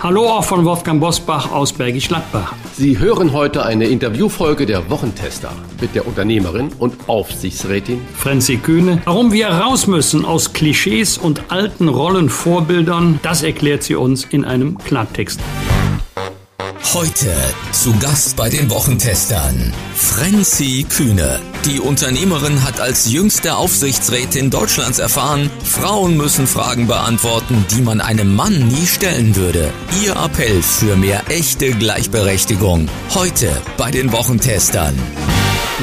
Hallo auch von Wolfgang Bosbach aus Bergisch Gladbach. Sie hören heute eine Interviewfolge der Wochentester mit der Unternehmerin und Aufsichtsrätin Franzi Kühne. Warum wir raus müssen aus Klischees und alten Rollenvorbildern, das erklärt sie uns in einem Klartext. Heute zu Gast bei den Wochentestern Franzi Kühne. Die Unternehmerin hat als jüngste Aufsichtsrätin Deutschlands erfahren, Frauen müssen Fragen beantworten, die man einem Mann nie stellen würde. Ihr Appell für mehr echte Gleichberechtigung. Heute bei den Wochentestern.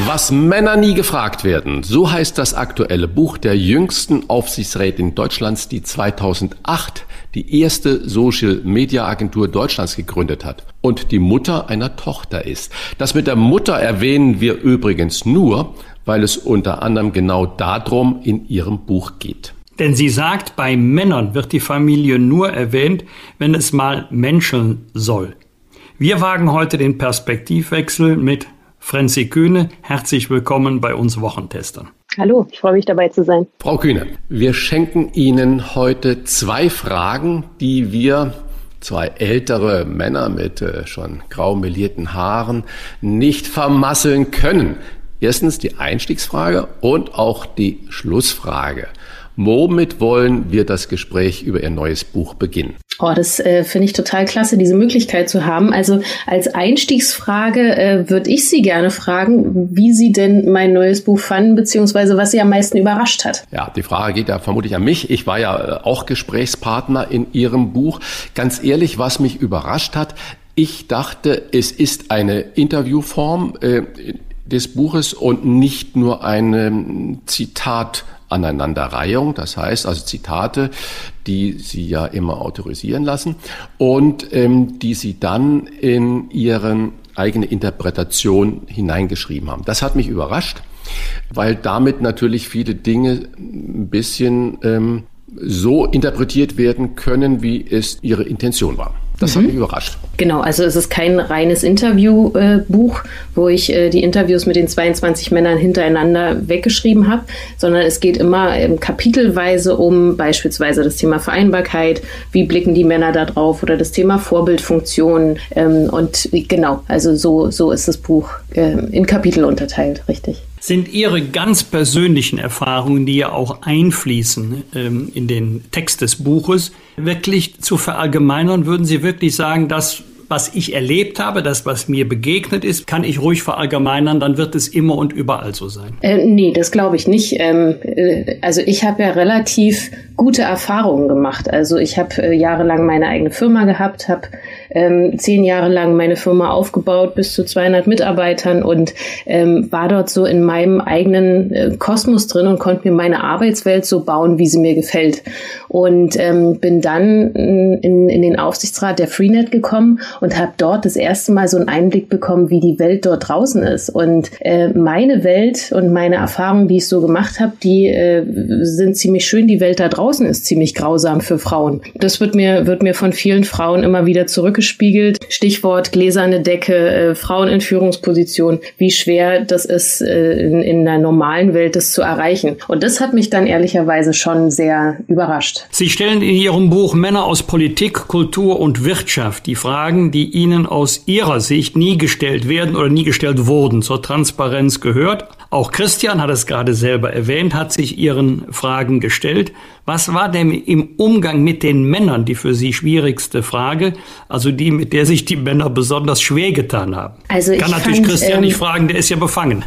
Was Männer nie gefragt werden, so heißt das aktuelle Buch der jüngsten Aufsichtsrätin Deutschlands, die 2008 die erste Social Media Agentur Deutschlands gegründet hat und die Mutter einer Tochter ist. Das mit der Mutter erwähnen wir übrigens nur, weil es unter anderem genau darum in ihrem Buch geht. Denn sie sagt, bei Männern wird die Familie nur erwähnt, wenn es mal menscheln soll. Wir wagen heute den Perspektivwechsel mit Franzi Kühne, herzlich willkommen bei uns Wochentestern. Hallo, ich freue mich dabei zu sein. Frau Kühne, wir schenken Ihnen heute zwei Fragen, die wir zwei ältere Männer mit äh, schon grau melierten Haaren nicht vermasseln können. Erstens die Einstiegsfrage und auch die Schlussfrage. Womit wollen wir das Gespräch über Ihr neues Buch beginnen? Oh, das äh, finde ich total klasse, diese Möglichkeit zu haben. Also als Einstiegsfrage äh, würde ich Sie gerne fragen, wie Sie denn mein neues Buch fanden, beziehungsweise was Sie am meisten überrascht hat. Ja, die Frage geht ja vermutlich an mich. Ich war ja äh, auch Gesprächspartner in Ihrem Buch. Ganz ehrlich, was mich überrascht hat, ich dachte, es ist eine Interviewform äh, des Buches und nicht nur eine Zitat Aneinanderreihung, das heißt also Zitate, die Sie ja immer autorisieren lassen und ähm, die Sie dann in Ihren eigene Interpretation hineingeschrieben haben. Das hat mich überrascht, weil damit natürlich viele Dinge ein bisschen ähm, so interpretiert werden können, wie es Ihre Intention war. Das mhm. hat mich überrascht. Genau, also es ist kein reines Interviewbuch, äh, wo ich äh, die Interviews mit den 22 Männern hintereinander weggeschrieben habe, sondern es geht immer ähm, kapitelweise um beispielsweise das Thema Vereinbarkeit, wie blicken die Männer da drauf oder das Thema Vorbildfunktion. Ähm, und genau, also so, so ist das Buch äh, in Kapitel unterteilt, richtig. Sind Ihre ganz persönlichen Erfahrungen, die ja auch einfließen ähm, in den Text des Buches, wirklich zu verallgemeinern? Würden Sie wirklich sagen, dass was ich erlebt habe, das, was mir begegnet ist, kann ich ruhig verallgemeinern, dann wird es immer und überall so sein. Äh, nee, das glaube ich nicht. Ähm, äh, also ich habe ja relativ gute Erfahrungen gemacht. Also ich habe äh, jahrelang meine eigene Firma gehabt, habe ähm, zehn Jahre lang meine Firma aufgebaut, bis zu 200 Mitarbeitern und ähm, war dort so in meinem eigenen äh, Kosmos drin und konnte mir meine Arbeitswelt so bauen, wie sie mir gefällt. Und ähm, bin dann in, in den Aufsichtsrat der Freenet gekommen und habe dort das erste Mal so einen Einblick bekommen, wie die Welt dort draußen ist. Und äh, meine Welt und meine Erfahrungen, die ich so gemacht habe, die äh, sind ziemlich schön. Die Welt da draußen ist ziemlich grausam für Frauen. Das wird mir, wird mir von vielen Frauen immer wieder zurückgespiegelt. Stichwort gläserne Decke, äh, Frauen in Führungsposition, wie schwer das ist, äh, in, in der normalen Welt das zu erreichen. Und das hat mich dann ehrlicherweise schon sehr überrascht. Sie stellen in Ihrem Buch Männer aus Politik, Kultur und Wirtschaft die Fragen, die Ihnen aus Ihrer Sicht nie gestellt werden oder nie gestellt wurden, zur Transparenz gehört. Auch Christian hat es gerade selber erwähnt, hat sich Ihren Fragen gestellt. Was war denn im Umgang mit den Männern die für Sie schwierigste Frage, also die, mit der sich die Männer besonders schwer getan haben? Also Kann natürlich fand, Christian ähm, nicht fragen, der ist ja befangen.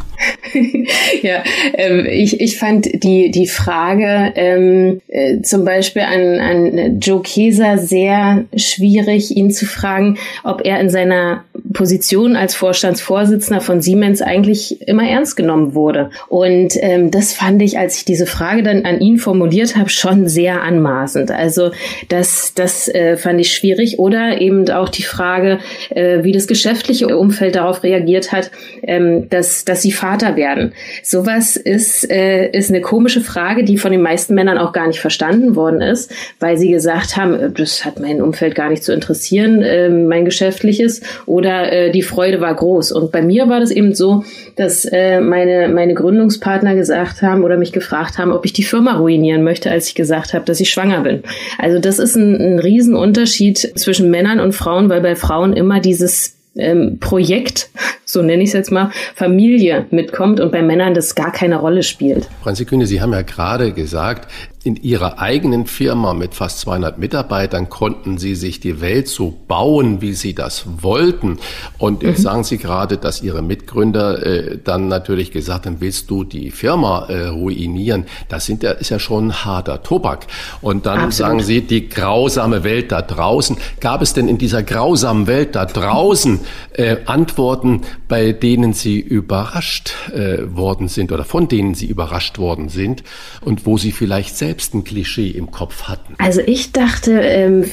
ja, ähm, ich, ich fand die, die Frage ähm, äh, zum Beispiel an, an Joe Keser sehr schwierig, ihn zu fragen, ob er in seiner Position als Vorstandsvorsitzender von Siemens eigentlich immer ernst genommen wurde. Und ähm, das fand ich, als ich diese Frage dann an ihn formuliert habe, schon sehr anmaßend. Also das, das äh, fand ich schwierig. Oder eben auch die Frage, äh, wie das geschäftliche Umfeld darauf reagiert hat, ähm, dass, dass sie Vater werden. Sowas ist, äh, ist eine komische Frage, die von den meisten Männern auch gar nicht verstanden worden ist, weil sie gesagt haben, äh, das hat mein Umfeld gar nicht zu interessieren, äh, mein geschäftliches, oder äh, die Freude war groß. Und bei mir war das eben so, dass äh, meine, meine Gründungspartner gesagt haben oder mich gefragt haben, ob ich die Firma ruinieren möchte, als ich gesagt habe, dass ich schwanger bin. Also das ist ein, ein Riesenunterschied zwischen Männern und Frauen, weil bei Frauen immer dieses ähm, Projekt, so nenne ich es jetzt mal, Familie mitkommt und bei Männern das gar keine Rolle spielt. Franzi Kühne, Sie haben ja gerade gesagt, in ihrer eigenen Firma mit fast 200 Mitarbeitern konnten sie sich die Welt so bauen, wie sie das wollten. Und jetzt mhm. sagen Sie gerade, dass Ihre Mitgründer äh, dann natürlich gesagt haben, willst du die Firma äh, ruinieren? Das sind ja, ist ja schon harter Tobak. Und dann Absolut. sagen Sie, die grausame Welt da draußen. Gab es denn in dieser grausamen Welt da draußen äh, Antworten, bei denen Sie überrascht äh, worden sind oder von denen Sie überrascht worden sind und wo Sie vielleicht selbst selbst ein Klischee im Kopf hatten? Also ich dachte, ähm,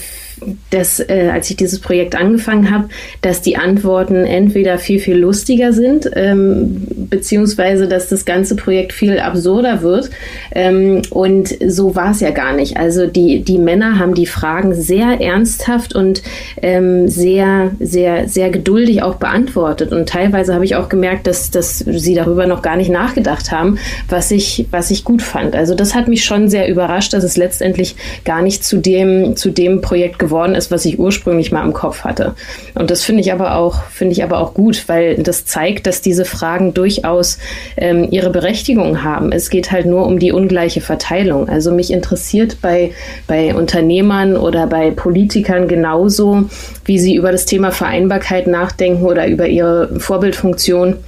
dass, äh, als ich dieses Projekt angefangen habe, dass die Antworten entweder viel, viel lustiger sind, ähm, beziehungsweise dass das ganze Projekt viel absurder wird. Ähm, und so war es ja gar nicht. Also die, die Männer haben die Fragen sehr ernsthaft und ähm, sehr, sehr, sehr geduldig auch beantwortet. Und teilweise habe ich auch gemerkt, dass, dass sie darüber noch gar nicht nachgedacht haben, was ich, was ich gut fand. Also das hat mich schon sehr überrascht, dass es letztendlich gar nicht zu dem, zu dem Projekt geworden ist, was ich ursprünglich mal im Kopf hatte. Und das finde ich aber auch, finde ich aber auch gut, weil das zeigt, dass diese Fragen durchaus ähm, ihre Berechtigung haben. Es geht halt nur um die ungleiche Verteilung. Also mich interessiert bei, bei Unternehmern oder bei Politikern genauso, wie sie über das Thema Vereinbarkeit nachdenken oder über ihre Vorbildfunktion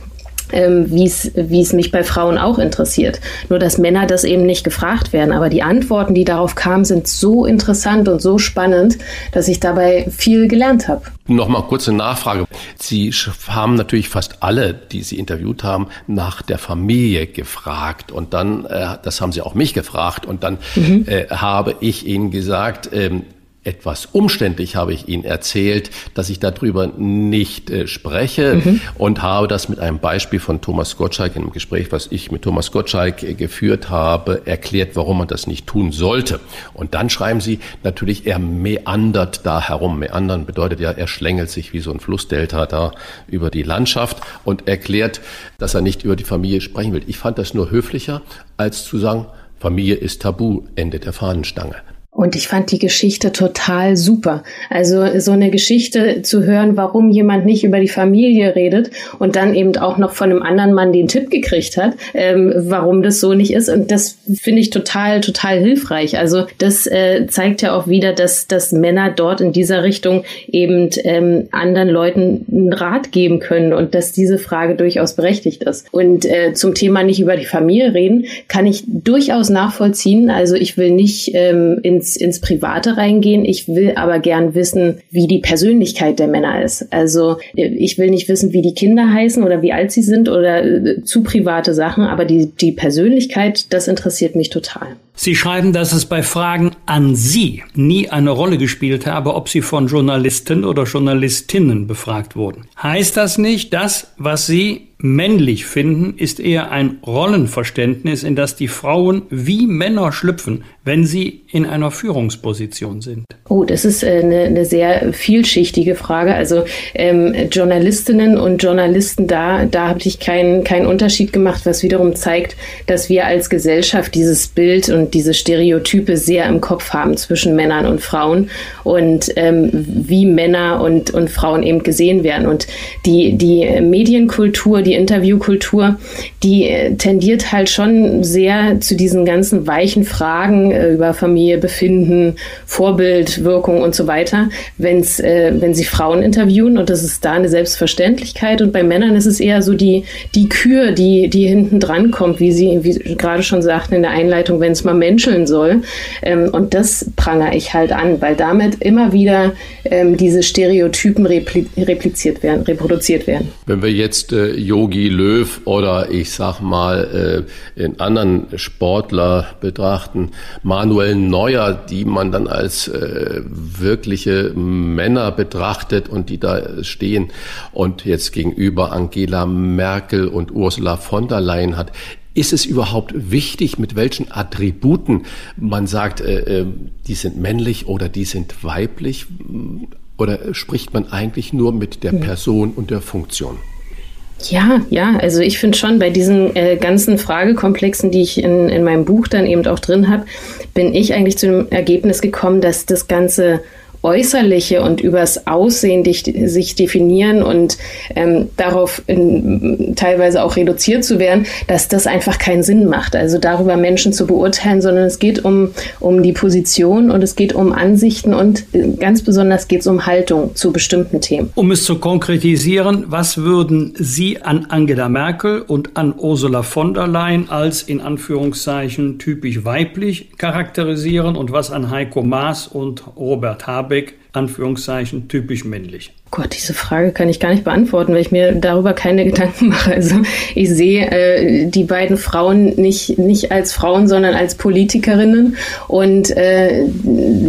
ähm, wie es mich bei Frauen auch interessiert. Nur dass Männer das eben nicht gefragt werden. Aber die Antworten, die darauf kamen, sind so interessant und so spannend, dass ich dabei viel gelernt habe. Nochmal kurze Nachfrage. Sie haben natürlich fast alle, die Sie interviewt haben, nach der Familie gefragt. Und dann, äh, das haben Sie auch mich gefragt. Und dann mhm. äh, habe ich Ihnen gesagt, ähm, etwas umständlich habe ich Ihnen erzählt, dass ich darüber nicht äh, spreche mhm. und habe das mit einem Beispiel von Thomas Gottschalk in einem Gespräch, was ich mit Thomas Gottschalk äh, geführt habe, erklärt, warum man das nicht tun sollte. Und dann schreiben Sie natürlich, er meandert da herum. Meandern bedeutet ja, er schlängelt sich wie so ein Flussdelta da über die Landschaft und erklärt, dass er nicht über die Familie sprechen will. Ich fand das nur höflicher, als zu sagen, Familie ist tabu, Ende der Fahnenstange. Und ich fand die Geschichte total super. Also so eine Geschichte zu hören, warum jemand nicht über die Familie redet und dann eben auch noch von einem anderen Mann den Tipp gekriegt hat, ähm, warum das so nicht ist. Und das finde ich total, total hilfreich. Also das äh, zeigt ja auch wieder, dass, dass Männer dort in dieser Richtung eben ähm, anderen Leuten einen Rat geben können und dass diese Frage durchaus berechtigt ist. Und äh, zum Thema nicht über die Familie reden, kann ich durchaus nachvollziehen. Also ich will nicht ähm, ins ins, ins Private reingehen. Ich will aber gern wissen, wie die Persönlichkeit der Männer ist. Also ich will nicht wissen, wie die Kinder heißen oder wie alt sie sind oder äh, zu private Sachen, aber die, die Persönlichkeit, das interessiert mich total. Sie schreiben, dass es bei Fragen an Sie nie eine Rolle gespielt habe, ob Sie von Journalisten oder Journalistinnen befragt wurden. Heißt das nicht, dass, was Sie männlich finden, ist eher ein Rollenverständnis, in das die Frauen wie Männer schlüpfen, wenn sie in einer Führungsposition sind? Oh, das ist äh, eine, eine sehr vielschichtige Frage. Also ähm, Journalistinnen und Journalisten, da, da habe ich keinen keinen Unterschied gemacht, was wiederum zeigt, dass wir als Gesellschaft dieses Bild und und diese Stereotype sehr im Kopf haben zwischen Männern und Frauen und ähm, wie Männer und, und Frauen eben gesehen werden. Und die, die Medienkultur, die Interviewkultur, die äh, tendiert halt schon sehr zu diesen ganzen weichen Fragen äh, über Familie, Befinden, Vorbild, Wirkung und so weiter, wenn's, äh, wenn sie Frauen interviewen und das ist da eine Selbstverständlichkeit und bei Männern ist es eher so die, die Kür, die, die hinten dran kommt, wie Sie, wie gerade schon sagten in der Einleitung, wenn es mal menscheln soll. Ähm, und das prangere ich halt an, weil damit immer wieder ähm, diese Stereotypen repli repliziert werden, reproduziert werden. Wenn wir jetzt äh, Yogi Löw oder ich sag mal äh, in anderen Sportler betrachten, Manuel Neuer, die man dann als äh, wirkliche Männer betrachtet und die da stehen und jetzt gegenüber Angela Merkel und Ursula von der Leyen hat, ist es überhaupt wichtig, mit welchen Attributen man sagt, äh, äh, die sind männlich oder die sind weiblich? Oder spricht man eigentlich nur mit der Person und der Funktion? Ja, ja, also ich finde schon bei diesen äh, ganzen Fragekomplexen, die ich in, in meinem Buch dann eben auch drin habe, bin ich eigentlich zu dem Ergebnis gekommen, dass das Ganze Äußerliche und übers Aussehen dich, sich definieren und ähm, darauf in, teilweise auch reduziert zu werden, dass das einfach keinen Sinn macht. Also darüber Menschen zu beurteilen, sondern es geht um, um die Position und es geht um Ansichten und äh, ganz besonders geht es um Haltung zu bestimmten Themen. Um es zu konkretisieren, was würden Sie an Angela Merkel und an Ursula von der Leyen als in Anführungszeichen typisch weiblich charakterisieren und was an Heiko Maas und Robert Habeck Habeck, Anführungszeichen, typisch männlich. Gott, diese Frage kann ich gar nicht beantworten, weil ich mir darüber keine Gedanken mache. Also ich sehe äh, die beiden Frauen nicht, nicht als Frauen, sondern als Politikerinnen. Und äh,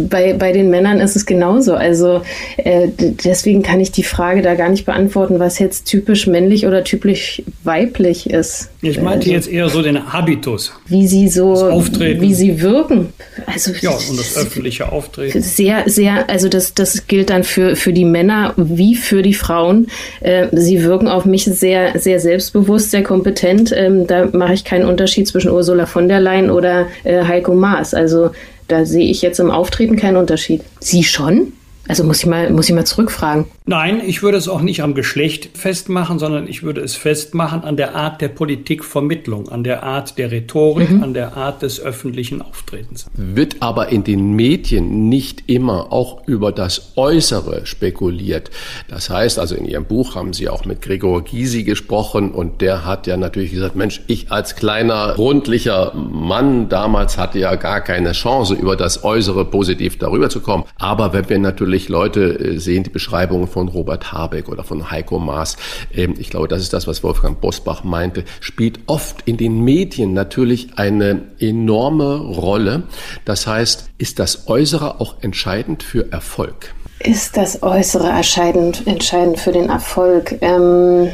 bei, bei den Männern ist es genauso. Also äh, deswegen kann ich die Frage da gar nicht beantworten, was jetzt typisch männlich oder typisch weiblich ist. Ich meinte also, jetzt eher so den Habitus. Wie sie so, Auftreten. wie sie wirken. Also ja, und das öffentliche Auftreten. Sehr, sehr, also das, das gilt dann für, für die Männer wie für die Frauen. Äh, sie wirken auf mich sehr, sehr selbstbewusst, sehr kompetent. Ähm, da mache ich keinen Unterschied zwischen Ursula von der Leyen oder äh, Heiko Maas. Also da sehe ich jetzt im Auftreten keinen Unterschied. Sie schon? Also muss ich mal, muss ich mal zurückfragen. Nein, ich würde es auch nicht am Geschlecht festmachen, sondern ich würde es festmachen an der Art der Politikvermittlung, an der Art der Rhetorik, mhm. an der Art des öffentlichen Auftretens. Wird aber in den Medien nicht immer auch über das Äußere spekuliert. Das heißt, also in Ihrem Buch haben Sie auch mit Gregor Gysi gesprochen und der hat ja natürlich gesagt, Mensch, ich als kleiner, rundlicher Mann damals hatte ja gar keine Chance, über das Äußere positiv darüber zu kommen. Aber wenn wir natürlich Leute äh, sehen, die Beschreibungen von Robert Habeck oder von Heiko Maas. Ähm, ich glaube, das ist das, was Wolfgang Bosbach meinte, spielt oft in den Medien natürlich eine enorme Rolle. Das heißt, ist das Äußere auch entscheidend für Erfolg? Ist das Äußere entscheidend, entscheidend für den Erfolg? Ähm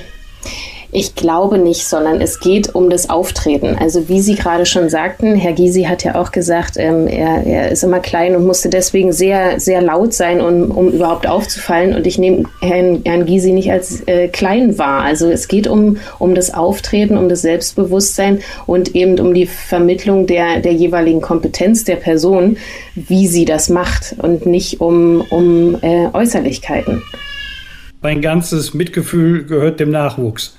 ich glaube nicht, sondern es geht um das Auftreten. Also wie Sie gerade schon sagten, Herr Gysi hat ja auch gesagt, ähm, er, er ist immer klein und musste deswegen sehr, sehr laut sein, um, um überhaupt aufzufallen. Und ich nehme Herrn, Herrn Gysi nicht als äh, klein wahr. Also es geht um, um das Auftreten, um das Selbstbewusstsein und eben um die Vermittlung der, der jeweiligen Kompetenz der Person, wie sie das macht und nicht um, um äh, Äußerlichkeiten. Mein ganzes Mitgefühl gehört dem Nachwuchs.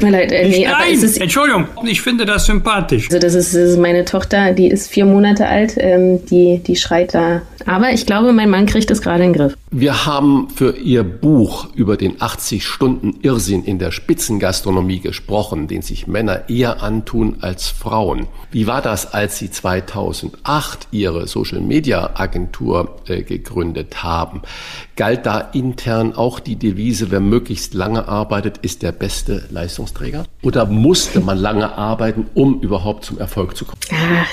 Mir leid, äh, nee, Nein, aber es ist, Entschuldigung, ich finde das sympathisch. Also das ist, das ist meine Tochter, die ist vier Monate alt, ähm, die, die schreit da. Aber ich glaube, mein Mann kriegt das gerade in den Griff. Wir haben für Ihr Buch über den 80 Stunden Irrsinn in der Spitzengastronomie gesprochen, den sich Männer eher antun als Frauen. Wie war das, als Sie 2008 Ihre Social Media Agentur äh, gegründet haben? Galt da intern auch die Devise, wer möglichst lange arbeitet, ist der beste Leistungsträger? Oder musste man lange arbeiten, um überhaupt zum Erfolg zu kommen?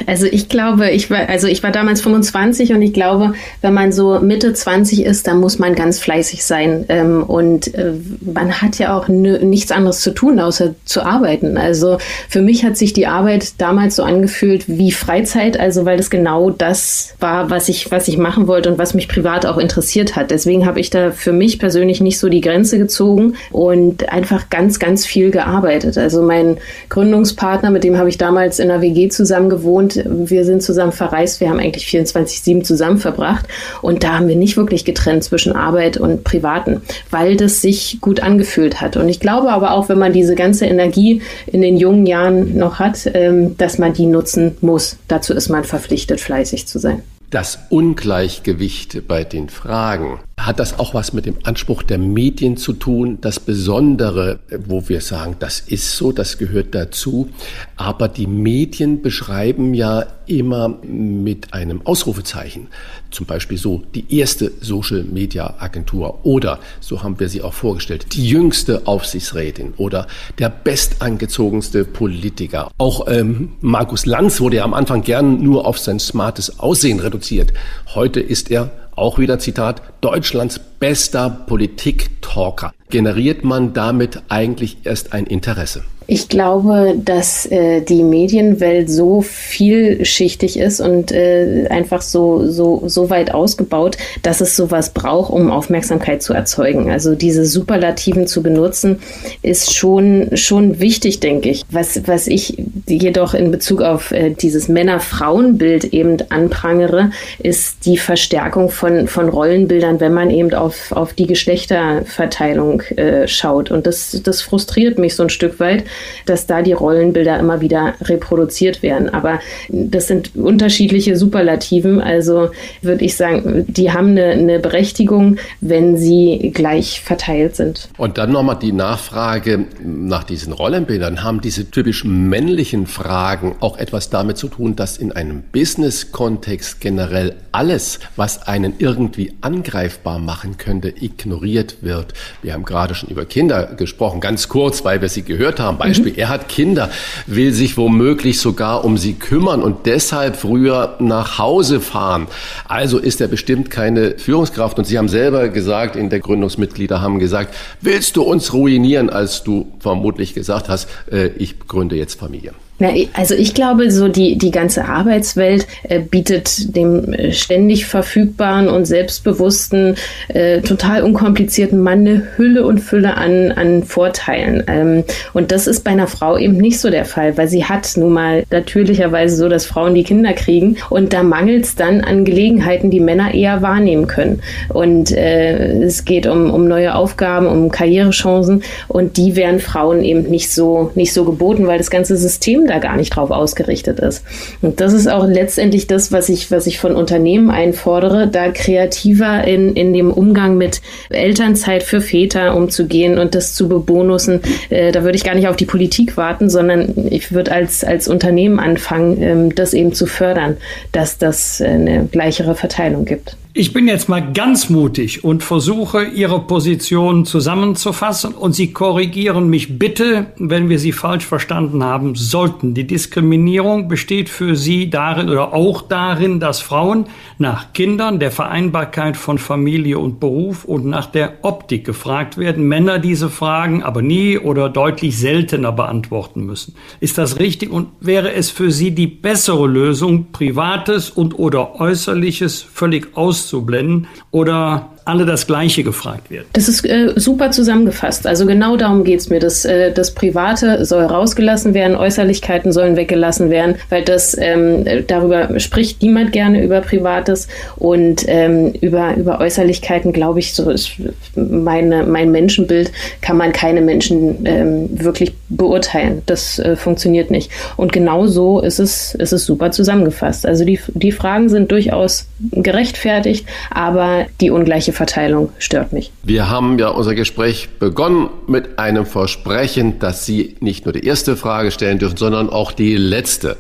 Also ich glaube, ich war, also ich war damals 25 und ich glaube, wenn man so Mitte 20 ist, dann muss man ganz fleißig sein. Ähm, und äh, man hat ja auch nichts anderes zu tun, außer zu arbeiten. Also für mich hat sich die Arbeit damals so angefühlt wie Freizeit, also weil es genau das war, was ich, was ich machen wollte und was mich privat auch interessiert hat. Deswegen habe ich da für mich persönlich nicht so die Grenze gezogen und einfach ganz, ganz viel gearbeitet gearbeitet. Also mein Gründungspartner, mit dem habe ich damals in der WG zusammen gewohnt. Wir sind zusammen verreist. Wir haben eigentlich 24-7 zusammen verbracht. Und da haben wir nicht wirklich getrennt zwischen Arbeit und Privaten, weil das sich gut angefühlt hat. Und ich glaube aber auch, wenn man diese ganze Energie in den jungen Jahren noch hat, ähm, dass man die nutzen muss. Dazu ist man verpflichtet, fleißig zu sein. Das Ungleichgewicht bei den Fragen hat das auch was mit dem Anspruch der Medien zu tun? Das Besondere, wo wir sagen, das ist so, das gehört dazu. Aber die Medien beschreiben ja immer mit einem Ausrufezeichen. Zum Beispiel so die erste Social Media Agentur oder, so haben wir sie auch vorgestellt, die jüngste Aufsichtsrätin oder der bestangezogenste Politiker. Auch ähm, Markus Lanz wurde ja am Anfang gern nur auf sein smartes Aussehen reduziert. Heute ist er auch wieder Zitat, Deutschlands bester Politik-Talker. Generiert man damit eigentlich erst ein Interesse? Ich glaube, dass äh, die Medienwelt so vielschichtig ist und äh, einfach so, so, so weit ausgebaut, dass es sowas braucht, um Aufmerksamkeit zu erzeugen. Also diese Superlativen zu benutzen, ist schon, schon wichtig, denke ich. Was, was ich jedoch in Bezug auf äh, dieses Männer-Frauen-Bild eben anprangere, ist die Verstärkung von, von Rollenbildern, wenn man eben auf, auf die Geschlechterverteilung äh, schaut. Und das, das frustriert mich so ein Stück weit, dass da die Rollenbilder immer wieder reproduziert werden. Aber das sind unterschiedliche Superlativen. Also würde ich sagen, die haben eine, eine Berechtigung, wenn sie gleich verteilt sind. Und dann nochmal die Nachfrage nach diesen Rollenbildern. Haben diese typisch männlichen Fragen auch etwas damit zu tun, dass in einem Business-Kontext generell alles, was einen irgendwie angreifbar machen könnte, ignoriert wird? Wir haben gerade schon über Kinder gesprochen, ganz kurz, weil wir sie gehört haben. Beispiel. Mhm. Er hat Kinder, will sich womöglich sogar um sie kümmern und deshalb früher nach Hause fahren. Also ist er bestimmt keine Führungskraft. Und Sie haben selber gesagt, in der Gründungsmitglieder haben gesagt, willst du uns ruinieren, als du vermutlich gesagt hast, äh, ich gründe jetzt Familie. Na, also ich glaube, so die, die ganze Arbeitswelt äh, bietet dem äh, ständig verfügbaren und selbstbewussten, äh, total unkomplizierten Mann eine Hülle und Fülle an, an Vorteilen. Ähm, und das ist bei einer Frau eben nicht so der Fall, weil sie hat nun mal natürlicherweise so, dass Frauen die Kinder kriegen und da mangelt es dann an Gelegenheiten, die Männer eher wahrnehmen können. Und äh, es geht um, um neue Aufgaben, um Karrierechancen und die werden Frauen eben nicht so, nicht so geboten, weil das ganze System da gar nicht drauf ausgerichtet ist. Und das ist auch letztendlich das, was ich, was ich von Unternehmen einfordere, da kreativer in, in dem Umgang mit Elternzeit für Väter umzugehen und das zu bebonussen. Äh, da würde ich gar nicht auf die Politik warten, sondern ich würde als, als Unternehmen anfangen, ähm, das eben zu fördern, dass das eine gleichere Verteilung gibt. Ich bin jetzt mal ganz mutig und versuche, Ihre Position zusammenzufassen und Sie korrigieren mich bitte, wenn wir Sie falsch verstanden haben sollten. Die Diskriminierung besteht für Sie darin oder auch darin, dass Frauen nach Kindern, der Vereinbarkeit von Familie und Beruf und nach der Optik gefragt werden, Männer diese Fragen aber nie oder deutlich seltener beantworten müssen. Ist das richtig und wäre es für Sie die bessere Lösung, Privates und oder Äußerliches völlig aus auszublenden oder alle das Gleiche gefragt wird. Das ist äh, super zusammengefasst. Also genau darum geht es mir. Das, äh, das Private soll rausgelassen werden, Äußerlichkeiten sollen weggelassen werden, weil das ähm, darüber spricht niemand gerne über Privates und ähm, über, über Äußerlichkeiten, glaube ich, so ist meine, mein Menschenbild, kann man keine Menschen ähm, wirklich beurteilen. Das äh, funktioniert nicht. Und genau so ist es, ist es super zusammengefasst. Also die, die Fragen sind durchaus gerechtfertigt, aber die ungleiche Verteilung stört mich. Wir haben ja unser Gespräch begonnen mit einem Versprechen, dass Sie nicht nur die erste Frage stellen dürfen, sondern auch die letzte.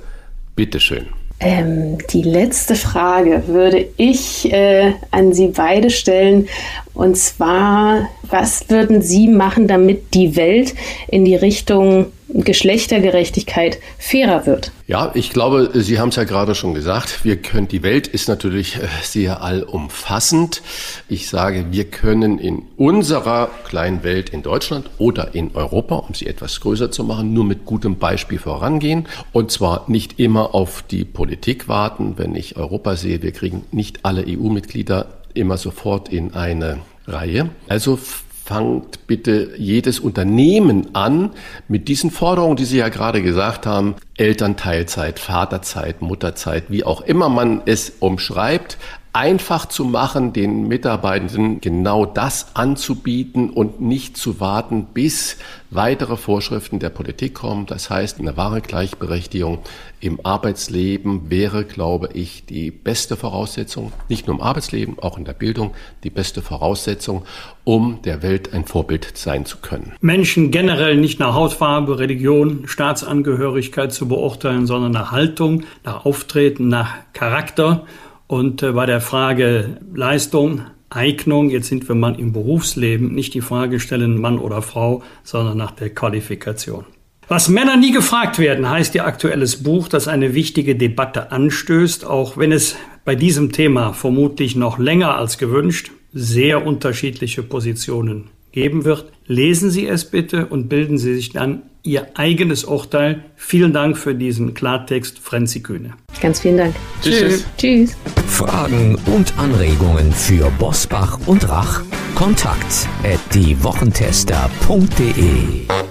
Bitte schön. Ähm, die letzte Frage würde ich äh, an Sie beide stellen. Und zwar, was würden Sie machen, damit die Welt in die Richtung Geschlechtergerechtigkeit fairer wird? Ja, ich glaube, Sie haben es ja gerade schon gesagt. Wir können, die Welt ist natürlich äh, sehr allumfassend. Ich sage, wir können in unserer kleinen Welt in Deutschland oder in Europa, um sie etwas größer zu machen, nur mit gutem Beispiel vorangehen. Und zwar nicht immer auf die Politik warten. Wenn ich Europa sehe, wir kriegen nicht alle EU-Mitglieder immer sofort in eine Reihe. Also fangt bitte jedes Unternehmen an mit diesen Forderungen, die Sie ja gerade gesagt haben, Elternteilzeit, Vaterzeit, Mutterzeit, wie auch immer man es umschreibt, einfach zu machen, den Mitarbeitenden genau das anzubieten und nicht zu warten, bis weitere Vorschriften der Politik kommen. Das heißt, eine wahre Gleichberechtigung im Arbeitsleben wäre, glaube ich, die beste Voraussetzung, nicht nur im Arbeitsleben, auch in der Bildung, die beste Voraussetzung, um der Welt ein Vorbild sein zu können. Menschen generell nicht nach Hautfarbe, Religion, Staatsangehörigkeit zu beurteilen, sondern nach Haltung, nach Auftreten, nach Charakter und äh, bei der Frage Leistung, Eignung, jetzt sind wir mal im Berufsleben, nicht die Frage stellen Mann oder Frau, sondern nach der Qualifikation. Was Männer nie gefragt werden, heißt ihr aktuelles Buch, das eine wichtige Debatte anstößt, auch wenn es bei diesem Thema vermutlich noch länger als gewünscht sehr unterschiedliche Positionen geben wird. Lesen Sie es bitte und bilden Sie sich dann Ihr eigenes Urteil. Vielen Dank für diesen Klartext, Frenzi Kühne. Ganz vielen Dank. Tschüss. Tschüss. Fragen und Anregungen für Bosbach und Rach? Kontakt at diewochentester.de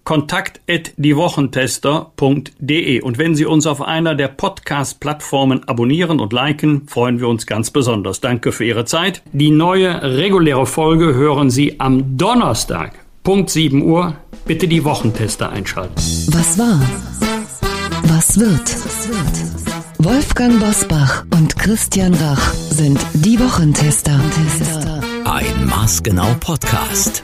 kontakt@diewochentester.de und wenn Sie uns auf einer der Podcast-Plattformen abonnieren und liken, freuen wir uns ganz besonders. Danke für Ihre Zeit. Die neue reguläre Folge hören Sie am Donnerstag, Punkt 7 Uhr. Bitte die Wochentester einschalten. Was war? Was wird? Wolfgang Bosbach und Christian Rach sind die Wochentester. Ein Maßgenau Podcast.